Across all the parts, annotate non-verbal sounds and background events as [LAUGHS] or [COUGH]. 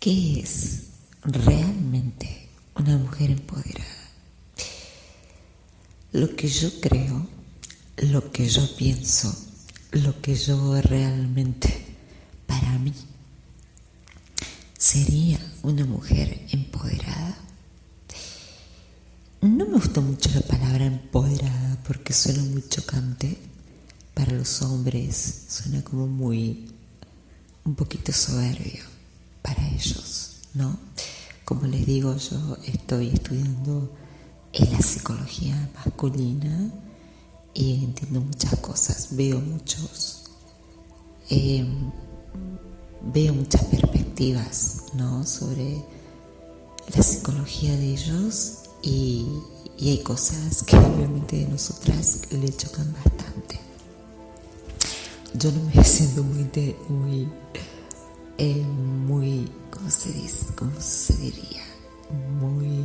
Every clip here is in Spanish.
¿Qué es realmente una mujer empoderada? Lo que yo creo, lo que yo pienso, lo que yo realmente, para mí, sería una mujer empoderada. No me gustó mucho la palabra empoderada porque suena muy chocante. Para los hombres suena como muy, un poquito soberbio para ellos, ¿no? Como les digo, yo estoy estudiando la psicología masculina y entiendo muchas cosas, veo muchos, em, veo muchas perspectivas, ¿no? Sobre la psicología de ellos y, hay cosas que obviamente de nosotras le chocan bastante. Yo no me [LAUGHS] siento muy eh, muy, ¿cómo se dice? ¿Cómo se diría? Muy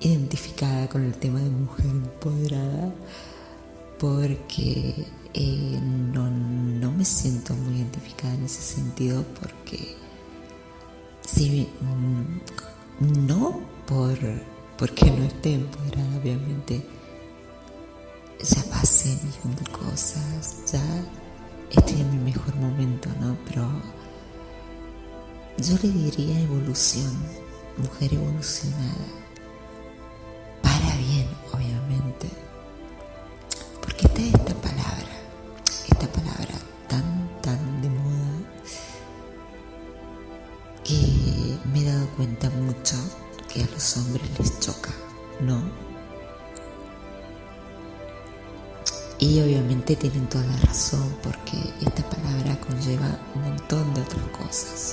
identificada con el tema de mujer empoderada porque eh, no, no, me siento muy identificada en ese sentido porque si mm, no por porque no esté empoderada obviamente ya pasé millón de cosas ya estoy en mi mejor momento no pero yo le diría evolución, mujer evolucionada. Para bien, obviamente. Porque está esta palabra, esta palabra tan, tan de moda, que me he dado cuenta mucho que a los hombres les choca, ¿no? Y obviamente tienen toda la razón porque esta palabra conlleva un montón de otras cosas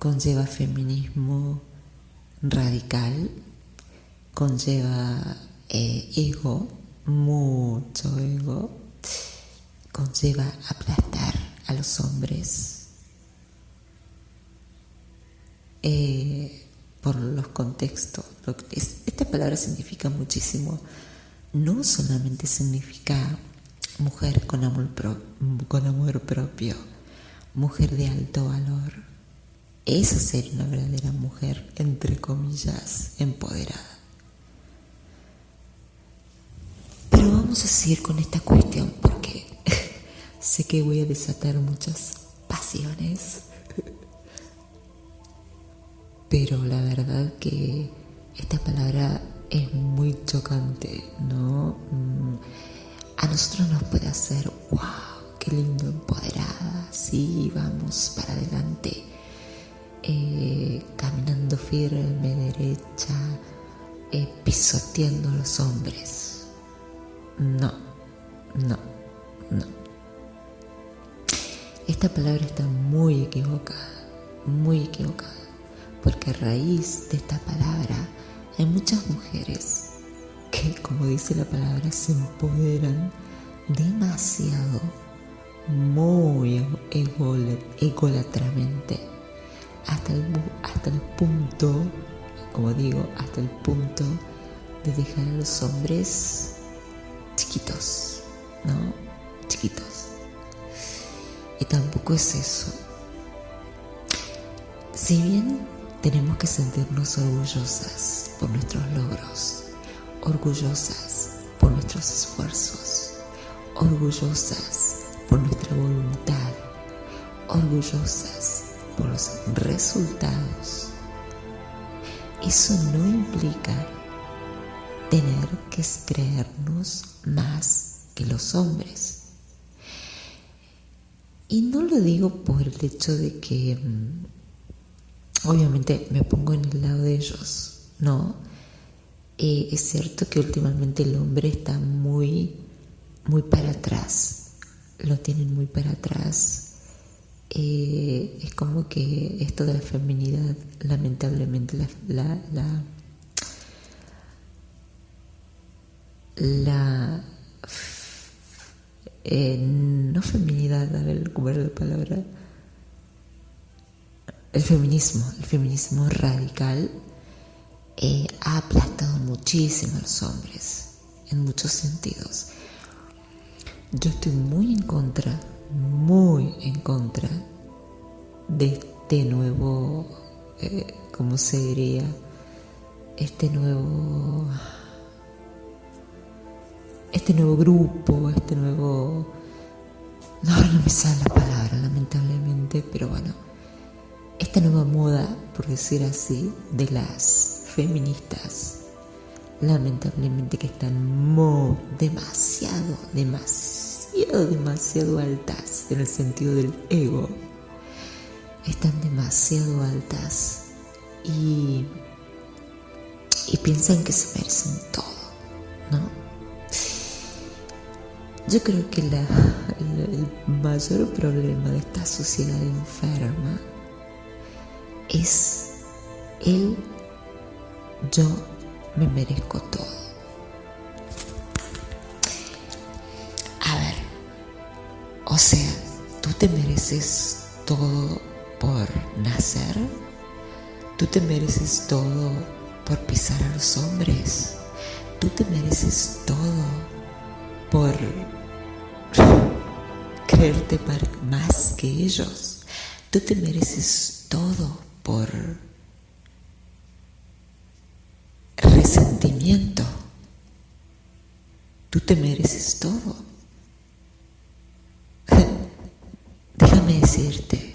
conlleva feminismo radical, conlleva eh, ego, mucho ego, conlleva aplastar a los hombres eh, por los contextos. Esta palabra significa muchísimo. No solamente significa mujer con amor, con amor propio, mujer de alto valor esa sería una verdadera mujer, entre comillas, empoderada. Pero vamos a seguir con esta cuestión porque [LAUGHS] sé que voy a desatar muchas pasiones. Pero la verdad que esta palabra es muy chocante, ¿no? Mm, a nosotros nos puede hacer, wow, qué lindo, empoderada, sí, vamos para adelante eh, caminando firme, derecha, eh, pisoteando a los hombres. No, no, no. Esta palabra está muy equivocada, muy equivocada, porque a raíz de esta palabra hay muchas mujeres que, como dice la palabra, se empoderan demasiado, muy egolatramente hasta el, hasta el punto, como digo, hasta el punto de dejar a los hombres chiquitos, ¿no? Chiquitos. Y tampoco es eso. Si bien tenemos que sentirnos orgullosas por nuestros logros, orgullosas por nuestros esfuerzos, orgullosas por nuestra voluntad, orgullosas los resultados. Eso no implica tener que creernos más que los hombres. Y no lo digo por el hecho de que, mm, obviamente, me pongo en el lado de ellos, ¿no? Eh, es cierto que últimamente el hombre está muy, muy para atrás, lo tienen muy para atrás eh, es como que esto de la feminidad, lamentablemente, la, la, la, eh, no feminidad, a ver cómo era la palabra, el feminismo, el feminismo radical eh, ha aplastado muchísimo a los hombres en muchos sentidos. Yo estoy muy en contra muy en contra de este nuevo, eh, ¿cómo se diría? Este nuevo, este nuevo grupo, este nuevo, no, no me sale la palabra lamentablemente, pero bueno, esta nueva moda, por decir así, de las feministas lamentablemente que están demasiado, demasiado, demasiado altas en el sentido del ego. Están demasiado altas y, y piensan que se merecen todo, ¿no? Yo creo que el mayor problema de esta sociedad enferma es el yo me merezco todo. Mereces todo por nacer, tú te mereces todo por pisar a los hombres, tú te mereces todo por [LAUGHS] creerte más que ellos, tú te mereces todo por resentimiento. Tú te mereces todo. Déjame decirte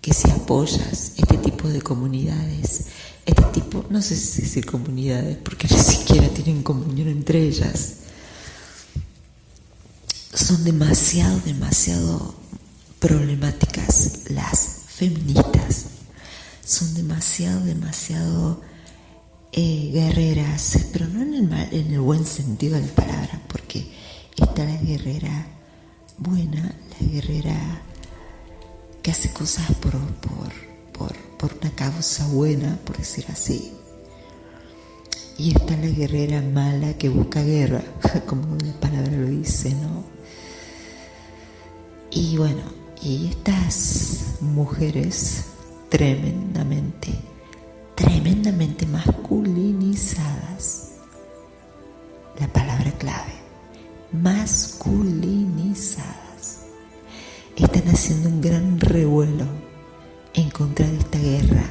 que si apoyas este tipo de comunidades, este tipo, no sé si decir comunidades, porque ni [LAUGHS] siquiera tienen comunión entre ellas, son demasiado, demasiado problemáticas las feministas, son demasiado, demasiado eh, guerreras, pero no en el, en el buen sentido de la palabra, porque está la guerrera buena, la guerrera que hace cosas por, por, por, una causa buena, por decir así. Y está la guerrera mala que busca guerra, [LAUGHS] como la palabra lo dice, ¿no? Y bueno, y estas mujeres tremendamente tremendamente masculinizadas. La palabra clave, masculinizadas. Están haciendo un gran revuelo en contra de esta guerra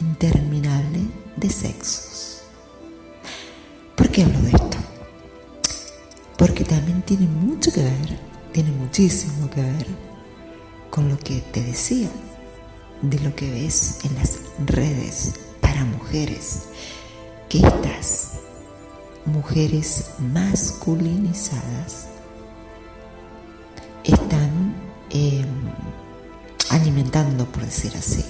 interminable de sexos. ¿Por qué hablo de esto? Porque también tiene mucho que ver, tiene muchísimo que ver con lo que te decía, de lo que ves en las redes mujeres, que estas mujeres masculinizadas están em, alimentando, por decir así,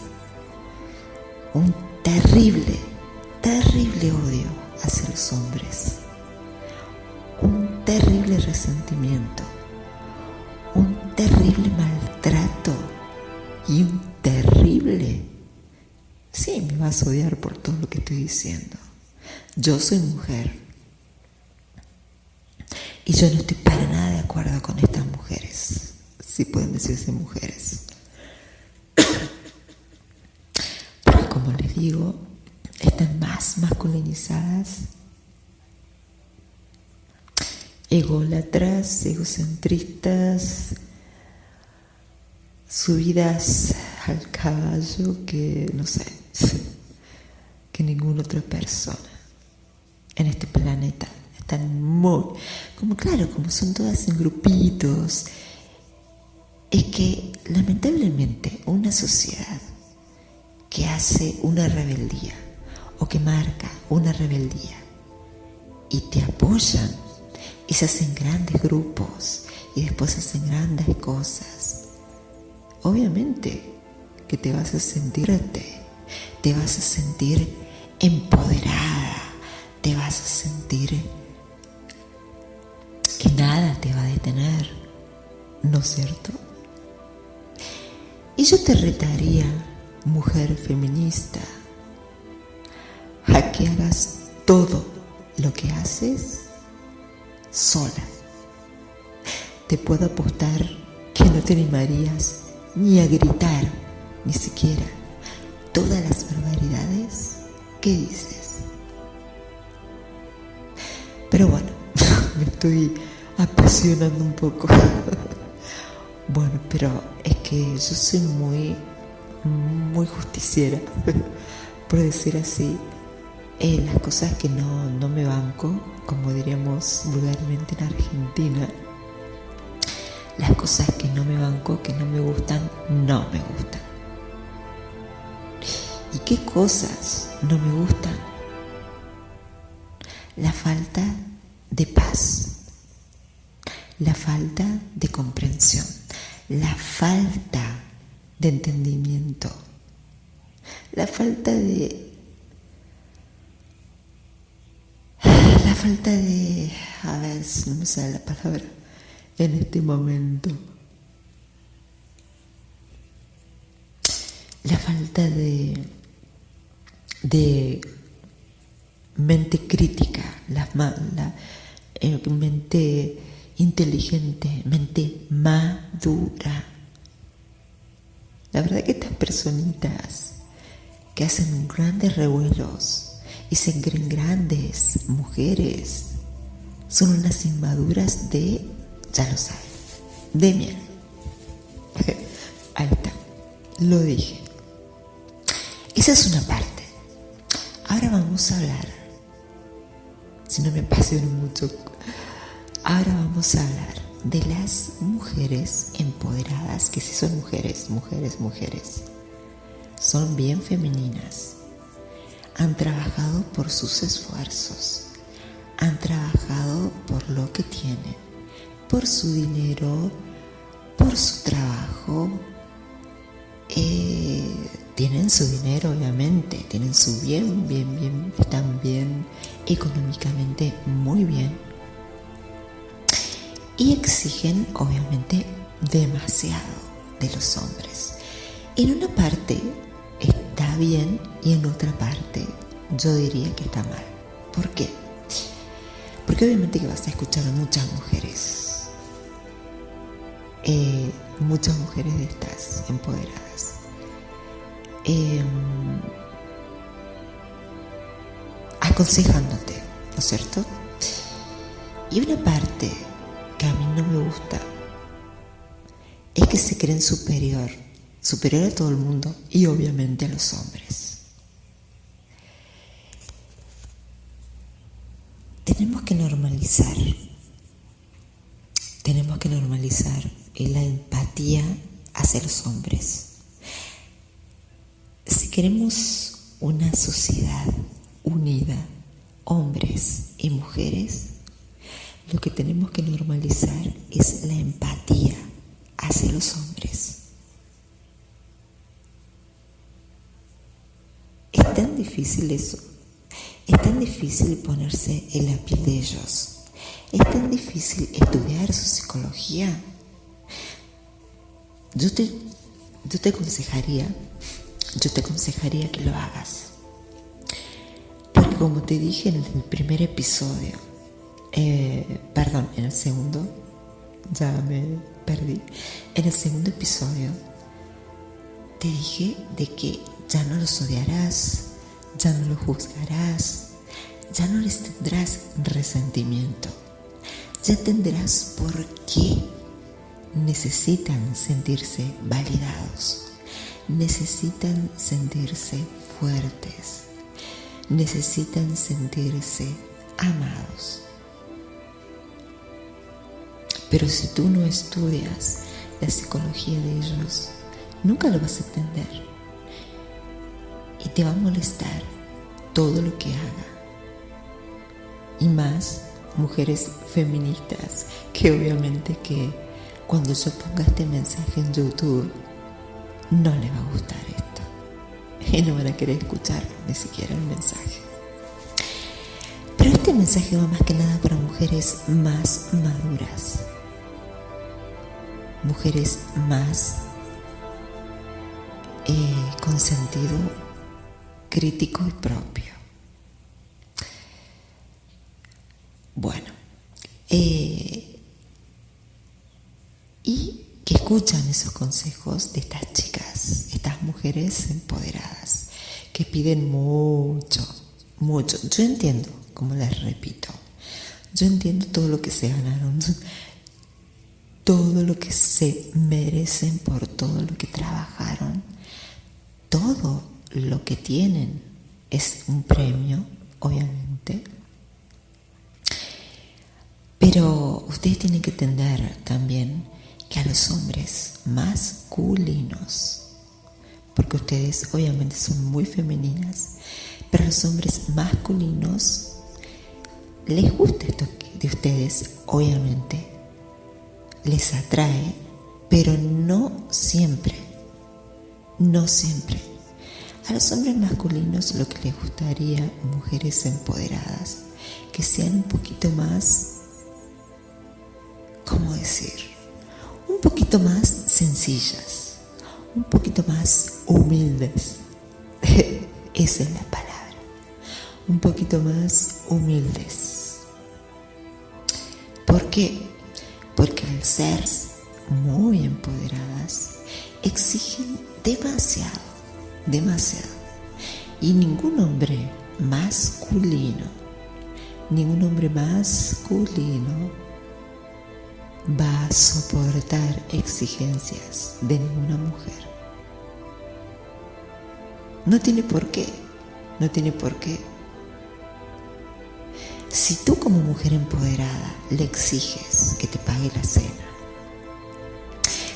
un terrible, terrible odio hacia los hombres, un terrible resentimiento, un terrible maltrato y un terrible Sí, me vas a odiar por todo lo que estoy diciendo. Yo soy mujer. Y yo no estoy para nada de acuerdo con estas mujeres. Si pueden decirse mujeres. Porque como les digo, están más masculinizadas, ególatras, egocentristas, subidas al caballo que, no sé, [LAUGHS] que ninguna otra persona en este planeta. Están muy, como claro, como son todas en grupitos, es que lamentablemente una sociedad que hace una rebeldía o que marca una rebeldía y te apoyan y se hacen grandes grupos y después hacen grandes cosas, obviamente que te vas a sentirte, te vas a sentir empoderada, te vas a sentir que nada te va a detener, ¿no es cierto? Y yo te retaría, mujer feminista, a que hagas todo lo que haces sola. Te puedo apostar que no te animarías ni a gritar ni siquiera todas las barbaridades que dices. Pero bueno, [LAUGHS] me estoy apasionando un poco. [LAUGHS] bueno, pero que yo soy muy muy justiciera, [LAUGHS] por decir así, las cosas que no, no me banco, como diríamos vulgarmente en Argentina, las cosas que no me banco, que no me gustan, no me gustan. ¿Y qué cosas no me gustan? La falta de paz, la falta de comprensión, la falta de entendimiento, la falta de la falta de a ver no me sale la palabra en este momento la falta de de mente crítica la, la eh, mente inteligente mente madura la verdad que estas personitas que hacen grandes revuelos y se creen grandes mujeres son unas inmaduras de, ya lo saben, de miel. [LAUGHS] Ahí está, lo dije. Esa es una parte. Ahora vamos a hablar, si no me apasiono mucho, ahora vamos a hablar de las mujeres empoderadas, que si son mujeres, mujeres, mujeres, son bien femeninas, han trabajado por sus esfuerzos, han trabajado por lo que tienen, por su dinero, por su trabajo, eh, tienen su dinero obviamente, tienen su bien, bien, bien, están bien económicamente muy bien y exigen obviamente demasiado de los hombres. En una parte está bien y en otra parte yo diría que está mal. ¿Por qué? Porque obviamente que vas a escuchar a muchas mujeres, eh, muchas mujeres de estas empoderadas. Em, aconsejándote, ¿no es cierto? Y una parte que a mí no me gusta es que se creen superior, superior a todo el mundo y obviamente a los hombres. Tenemos que normalizar, tenemos que normalizar la empatía hacia los hombres. Si queremos una sociedad unida, hombres y mujeres, lo que tenemos que normalizar es la empatía hacia los hombres. Es tan difícil eso. Es tan difícil ponerse en la piel de ellos. Es tan difícil estudiar su psicología. Yo te, yo te aconsejaría, yo te aconsejaría que lo hagas. Porque como te dije en el primer episodio, eh, perdón, en el segundo, ya me perdí, en el segundo episodio te dije de que ya no los odiarás, ya no los juzgarás, ya no les tendrás resentimiento, ya tendrás por qué. Necesitan sentirse validados, necesitan sentirse fuertes, necesitan sentirse amados. Pero si tú no estudias la psicología de ellos, nunca lo vas a entender. Y te va a molestar todo lo que haga. Y más mujeres feministas, que obviamente que cuando yo ponga este mensaje en YouTube, no le va a gustar esto. Y no van a querer escuchar ni siquiera el mensaje. Pero este mensaje va más que nada para mujeres más maduras mujeres más eh, con sentido crítico y propio. Bueno, eh, y que escuchan esos consejos de estas chicas, estas mujeres empoderadas, que piden mucho, mucho. Yo entiendo, como les repito, yo entiendo todo lo que se ganaron todo lo que se merecen por todo lo que trabajaron, todo lo que tienen es un premio, obviamente. Pero ustedes tienen que entender también que a los hombres masculinos, porque ustedes obviamente son muy femeninas, pero los hombres masculinos les gusta esto de ustedes, obviamente, les atrae, pero no siempre, no siempre. A los hombres masculinos lo que les gustaría, mujeres empoderadas, que sean un poquito más, ¿cómo decir? Un poquito más sencillas, un poquito más humildes. [LAUGHS] Esa es la palabra. Un poquito más humildes. ¿Por qué? Porque al ser muy empoderadas, exigen demasiado demasiado. Y ningún hombre masculino, ningún hombre masculino va a soportar exigencias de ninguna mujer. No tiene por qué, no tiene por qué. Si tú como mujer empoderada le exiges que te pague la cena,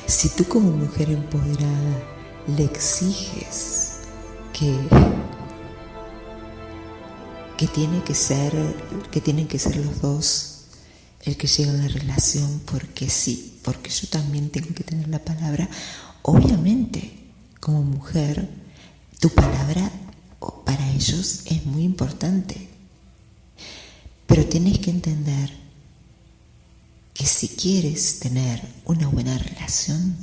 si tú como mujer empoderada le exiges que, que tiene que ser, que tienen que ser los dos el que llega a la relación porque sí, porque yo también tengo que tener la palabra. Obviamente, como mujer, tu palabra para ellos es muy importante. Pero tienes que entender que si quieres tener una buena relación,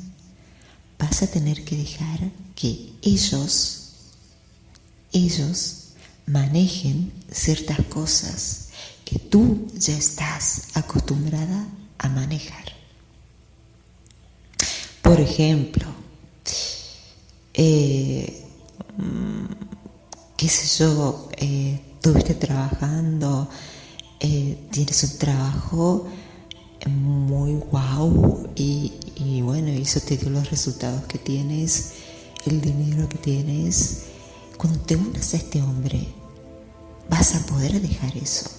vas a tener que dejar que ellos, ellos manejen ciertas cosas que tú ya estás acostumbrada a manejar. Por ejemplo, eh, mm, qué sé yo, eh, trabajando, eh, tienes un trabajo muy guau y, y bueno, eso te dio los resultados que tienes, el dinero que tienes. Cuando te unas a este hombre, vas a poder dejar eso.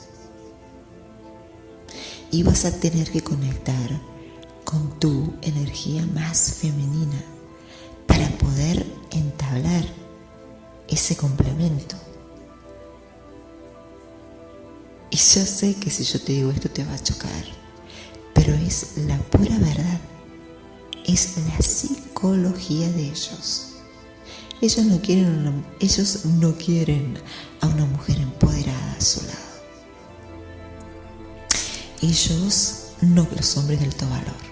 Y vas a tener que conectar con tu energía más femenina para poder entablar ese complemento. Y yo sé que si yo te digo esto te va a chocar, pero es la pura verdad es la psicología de ellos. Ellos no quieren, ellos no quieren a una mujer empoderada a su lado. Ellos no los hombres de alto valor.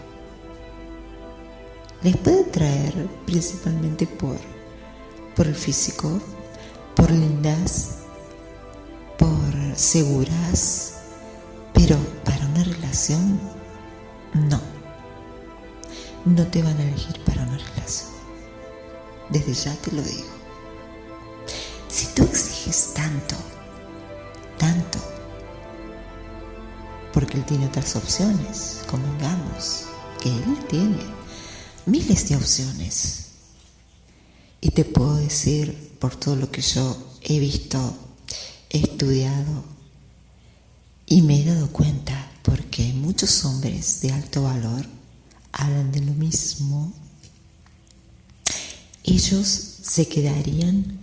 Les puede traer principalmente por, por el físico, por lindas, por seguras, pero para una relación, no no te van a elegir para una relación. Desde ya te lo digo. Si tú exiges tanto, tanto, porque él tiene otras opciones, convengamos que él tiene miles de opciones. Y te puedo decir, por todo lo que yo he visto, estudiado y me he dado cuenta, porque muchos hombres de alto valor hablan de lo mismo, ellos se quedarían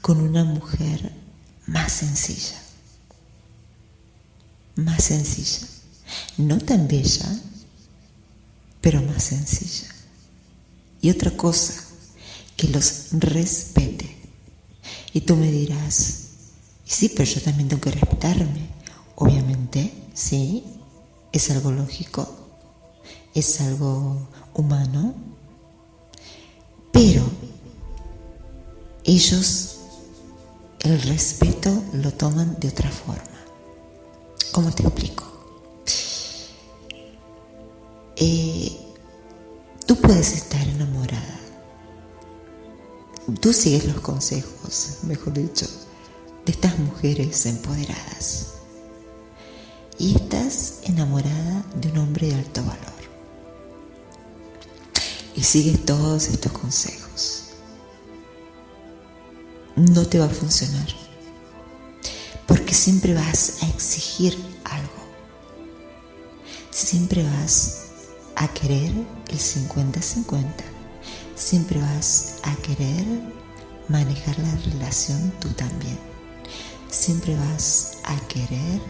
con una mujer más sencilla, más sencilla, no tan bella, pero más sencilla. Y otra cosa, que los respete. Y tú me dirás, sí, pero yo también tengo que respetarme. Obviamente, sí, es algo lógico es algo humano, pero ellos el respeto lo toman de otra forma. ¿Cómo te explico? Eh, tú puedes estar enamorada. Tú sigues los consejos, mejor dicho, de estas mujeres empoderadas. Y estás enamorada de un hombre de alto valor y sigue todos estos consejos. no te va a funcionar. Porque siempre vas a exigir algo. Siempre vas a querer el 50-50. Siempre vas a querer manejar la relación tú también. Siempre vas a querer,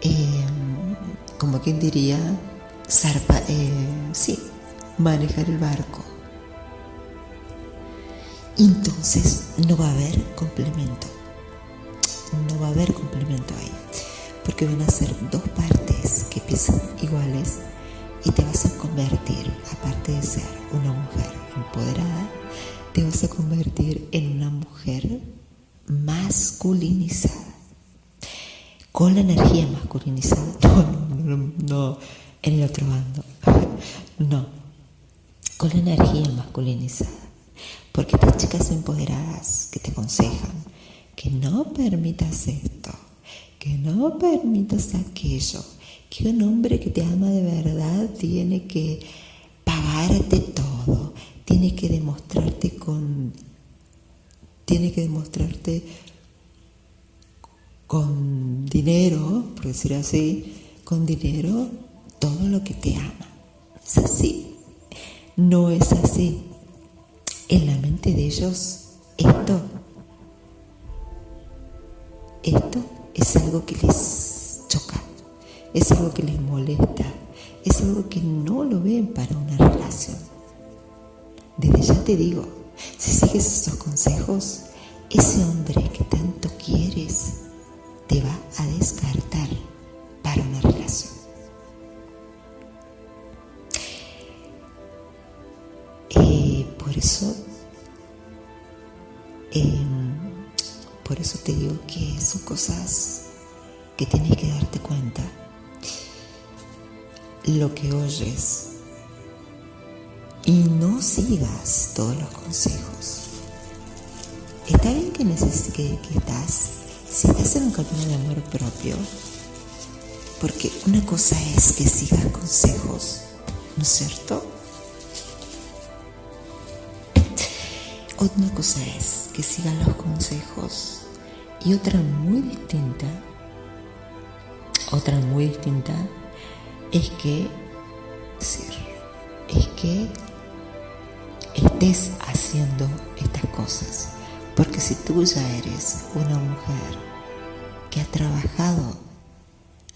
em, como quien diría, zarpa, eh, sí, manejar el barco. Entonces no va a haber complemento. No va a haber complemento ahí. Porque van a ser dos partes que piensan iguales y te vas a convertir, aparte de ser una mujer empoderada, te vas a convertir en una mujer masculinizada. Con la energía masculinizada. [LAUGHS] No, no, no, en el otro bando. [LAUGHS] No, con la energía masculinizada. Porque estas chicas empoderadas que te aconsejan que no permitas esto, que no permitas aquello, que un hombre que te ama de verdad tiene que pagarte todo, tiene que demostrarte con tiene que demostrarte con dinero, por decir así, con dinero todo lo que te ama. Es así. No es así. En la mente de ellos esto esto es algo que les choca es algo que les molesta, es algo que no lo ven para una relación. Desde ya te digo, si sigues esos consejos, ese hombre que tanto quieres te va a descartar para una relación. Eh, por eso, em, por eso te digo que son cosas que tienes que darte cuenta lo que oyes sigas todos los consejos. Está bien que, que, que estás, si estás en un camino de amor propio, porque una cosa es que sigas consejos, ¿no es cierto? Otra cosa es que sigas los consejos y otra muy distinta, otra muy distinta es que, es que estés haciendo estas cosas. Porque si tú ya eres una mujer que ha trabajado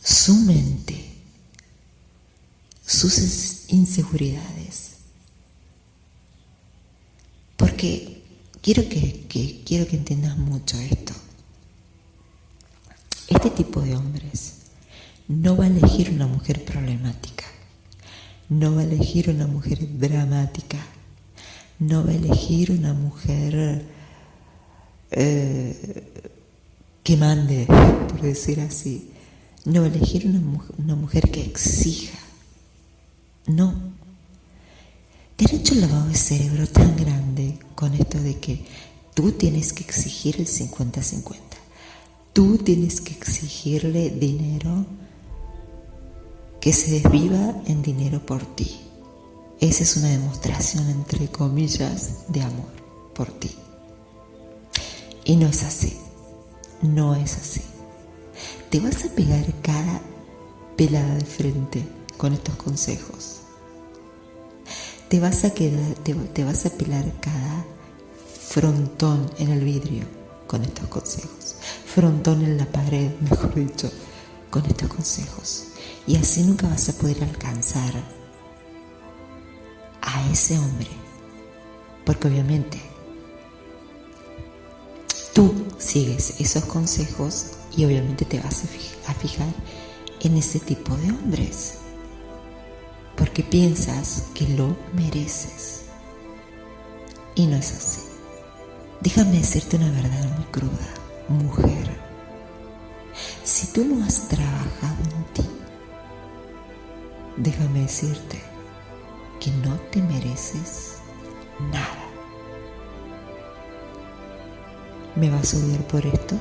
su mente, sus inseguridades, porque quiero que, quiero que entiendas mucho esto. Este tipo de hombres no va a elegir una mujer problemática, no va a elegir una mujer dramática, no va a elegir una mujer eh, que mande, por decir así, no va a elegir una, una mujer que exija, no. Te han hecho el lavado de cerebro tan grande con esto de que tú tienes que exigir el 50-50. Tú tienes que exigirle dinero que se desviva en dinero por ti. Esa es una demostración, entre comillas, de amor por ti. Y no es así. No es así. Te vas a pegar cada pelada de frente con estos consejos. Te vas a quedar, te, vas a pelar cada frontón en el vidrio con estos consejos. Frontón en la pared, mejor dicho, con estos consejos. Y así nunca vas a poder alcanzar a ese hombre. Porque obviamente tú sigues esos consejos y obviamente te vas a fijar en ese tipo de hombres. Porque piensas que lo mereces. Y no es así. Déjame decirte una verdad muy cruda, mujer. Si tú no has trabajado en ti, déjame decirte que no te mereces nada. ¿Me vas a odiar por esto?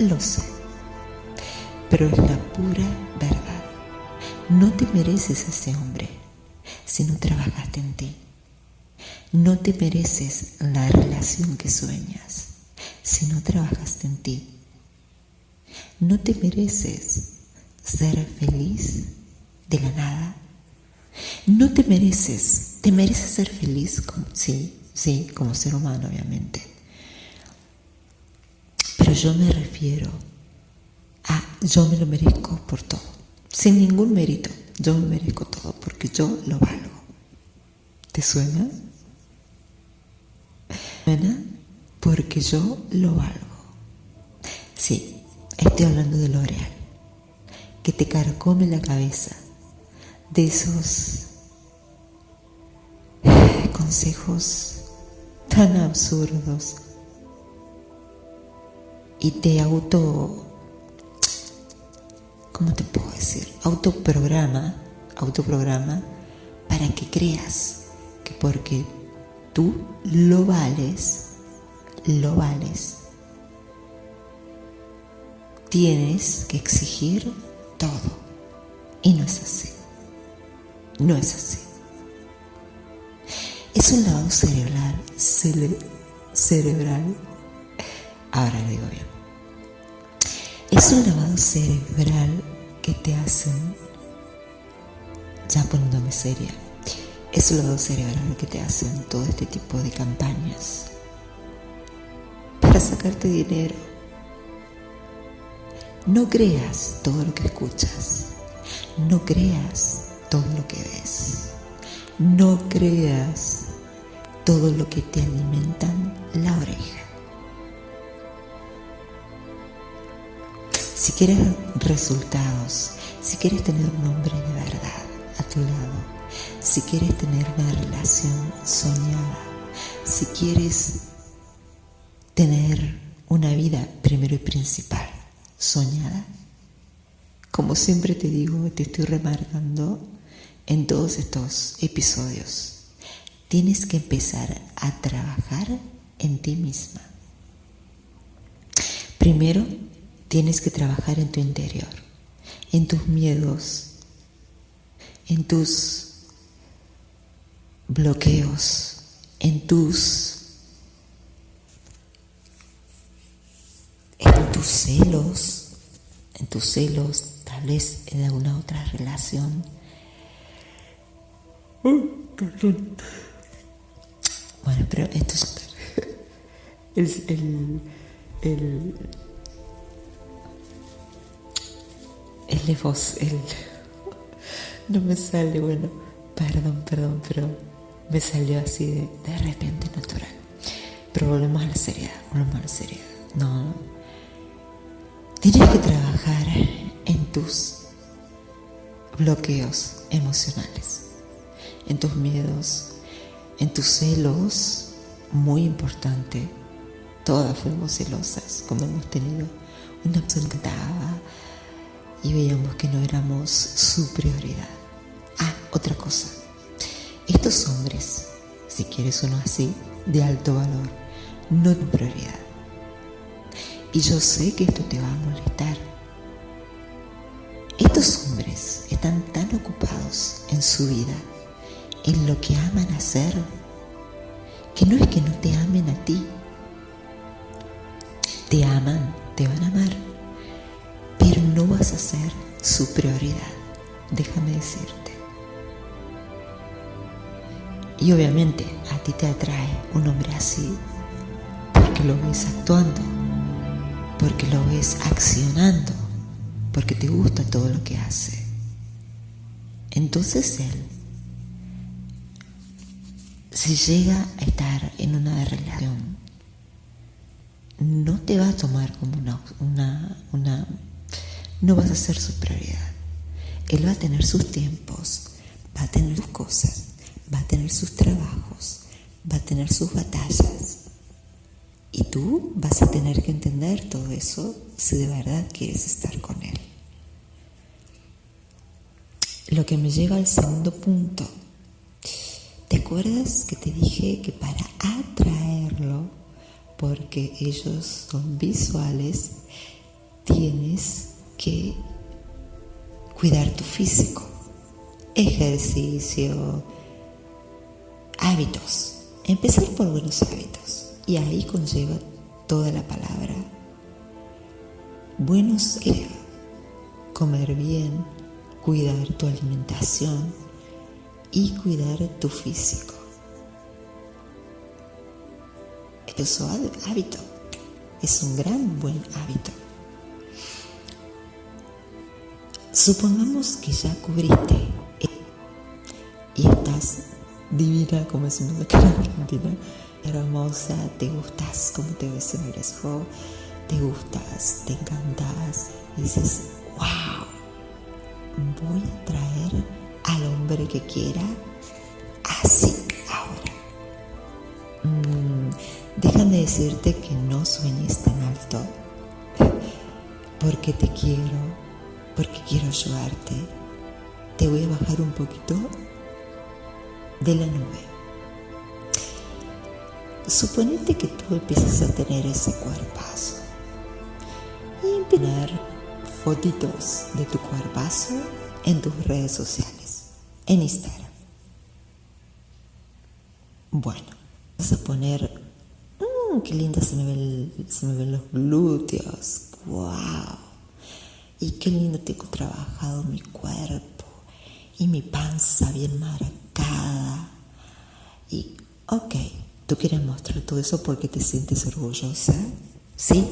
Lo sé. Pero es la pura verdad. No te mereces ese hombre si no trabajaste en ti. No te mereces la relación que sueñas si no trabajas en ti. No te mereces ser feliz de la nada. No te mereces, te mereces ser feliz, como, sí, sí, como ser humano, obviamente. Pero yo me refiero a yo me lo merezco por todo, sin ningún mérito. Yo me merezco todo porque yo lo valgo. ¿Te suena? ¿Suena? Porque yo lo valgo. Sí, estoy hablando de L'Oreal, que te carcome la cabeza de esos consejos tan absurdos y te auto, ¿cómo te puedo decir? Autoprograma, autoprograma para que creas que porque tú lo vales, lo vales, tienes que exigir todo. Y no es así. No es así. Es un lavado cerebral, cerebral. Ahora lo digo bien. Es un lavado cerebral que te hacen, ya poniéndome seria, es un lavado cerebral que te hacen todo este tipo de campañas para sacarte dinero. No creas todo lo que escuchas, no creas todo lo que ves, no creas todo lo que te alimentan la oreja. Si quieres resultados, si quieres tener un hombre de verdad a tu lado, si quieres tener una relación soñada, si quieres tener una vida primero y principal soñada, como siempre te digo, te estoy remarcando en todos estos episodios, tienes que empezar a trabajar en ti misma. Primero, Tienes que trabajar en tu interior, en tus miedos, en tus bloqueos, en tus en tus celos, en tus celos, tal vez en alguna otra relación. Bueno, pero esto es el, el el voz, el... No me sale, bueno, perdón, perdón, pero me salió así de, de repente natural. Pero volvemos a la seriedad, volvemos a la seriedad. No, tienes que trabajar en tus bloqueos emocionales, en tus miedos, en tus celos, muy importante. Todas fuimos celosas, como hemos tenido una absoluta y veíamos que no éramos su prioridad. Ah, otra cosa. Estos hombres, si quieres uno así, de alto valor, no tu prioridad. Y yo sé que esto te va a molestar. Estos hombres están tan ocupados en su vida, en lo que aman hacer, que no es que no te amen a ti. Te aman, te van a amar pero no vas a ser su prioridad, déjame decirte. Y obviamente a ti te atrae un hombre así porque lo ves actuando, porque lo ves accionando, porque te gusta todo lo que hace. Entonces él, si llega a estar en una relación, no te va a tomar como una, una, una no vas a ser su prioridad. Él va a tener sus tiempos, va a tener sus cosas, va a tener sus trabajos, va a tener sus batallas. Y tú vas a tener que entender todo eso si de verdad quieres estar con él. Lo que me lleva al segundo punto. ¿Te acuerdas que te dije que para atraerlo, porque ellos son visuales, tienes que cuidar tu físico, ejercicio, hábitos, Empezar por buenos hábitos. Y ahí conlleva toda la palabra. Buenos que comer bien, cuidar tu alimentación y cuidar tu físico. Es un hábito, es un gran buen hábito. Supongamos que ya cubriste y estás divina, como decimos acá en Argentina, hermosa, te gustas como te ves en el espejo, te gustas, te encantas, y dices, wow, voy a traer al hombre que quiera así ahora. Mm, déjame decirte que no sueñes tan alto, porque te quiero, porque quiero ayudarte. Te voy a bajar un poquito de la nube. Suponete que tú empiezas a tener ese cuerpazo y empinar fotitos de tu cuerpazo en tus redes sociales, en Instagram. Bueno, vas a poner, mmm, qué linda se me, ven, se me ven los glúteos, wow, y qué lindo tengo trabajado mi cuerpo y mi panza bien marcada. Y, ok, tú quieres mostrar todo eso porque te sientes orgullosa, ¿sí?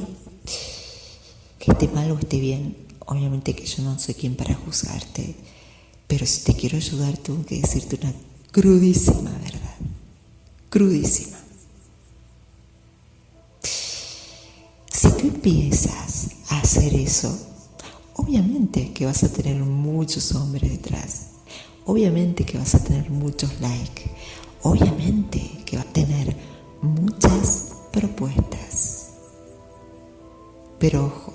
Que esté mal o esté bien, obviamente que yo no soy quien para juzgarte, pero si te quiero ayudar tengo que decirte una crudísima verdad, crudísima. Si tú empiezas a hacer eso, obviamente que vas a tener muchos hombres detrás obviamente que vas a tener muchos likes, obviamente que va a tener muchas propuestas. Pero ojo,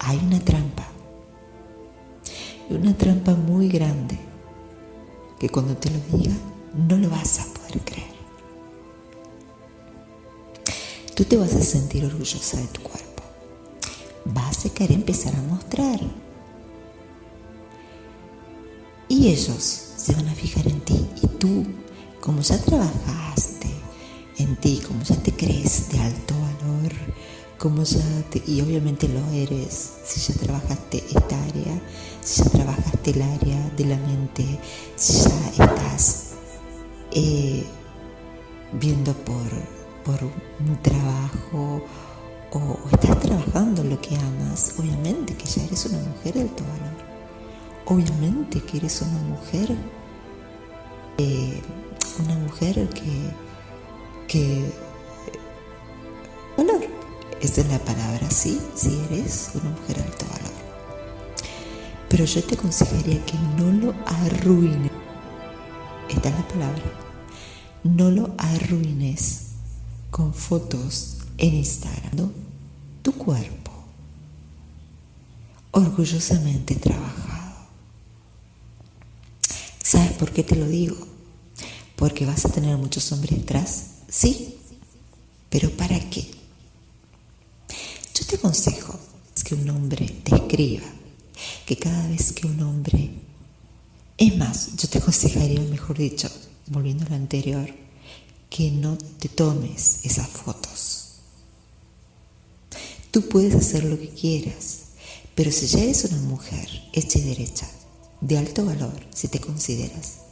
hay una trampa, y una trampa muy grande, que cuando te lo diga no lo vas a poder creer. Tú te vas a sentir orgullosa de tu cuerpo. Vas a querer empezar a mostrar y ellos se van a fijar en ti y tú, como ya trabajaste en ti, como ya te crees de alto como ya te, y obviamente lo eres, si ya trabajaste esta área, si ya trabajaste el área de la mente, si ya estás eh, viendo por, por un trabajo o, estás trabajando lo que amas, obviamente que ya eres una mujer de alto valor. Obviamente que eres una mujer, eh, una mujer que, que, esa es la palabra, sí, sí eres una mujer de alto valor. Pero yo te aconsejaría que no lo arruines, esta es la palabra, no lo arruines con fotos en Instagram, tu cuerpo, orgullosamente trabajado ¿Sabes por qué te lo digo? Porque vas a tener muchos hombres detrás, sí, pero ¿para qué? Te aconsejo que un hombre te escriba, que cada vez que un hombre, es más, yo te aconsejaría, mejor dicho, volviendo a lo anterior, que no te tomes esas fotos. Tú puedes hacer lo que quieras, pero si ya eres una mujer hecha y derecha, de alto valor si te consideras.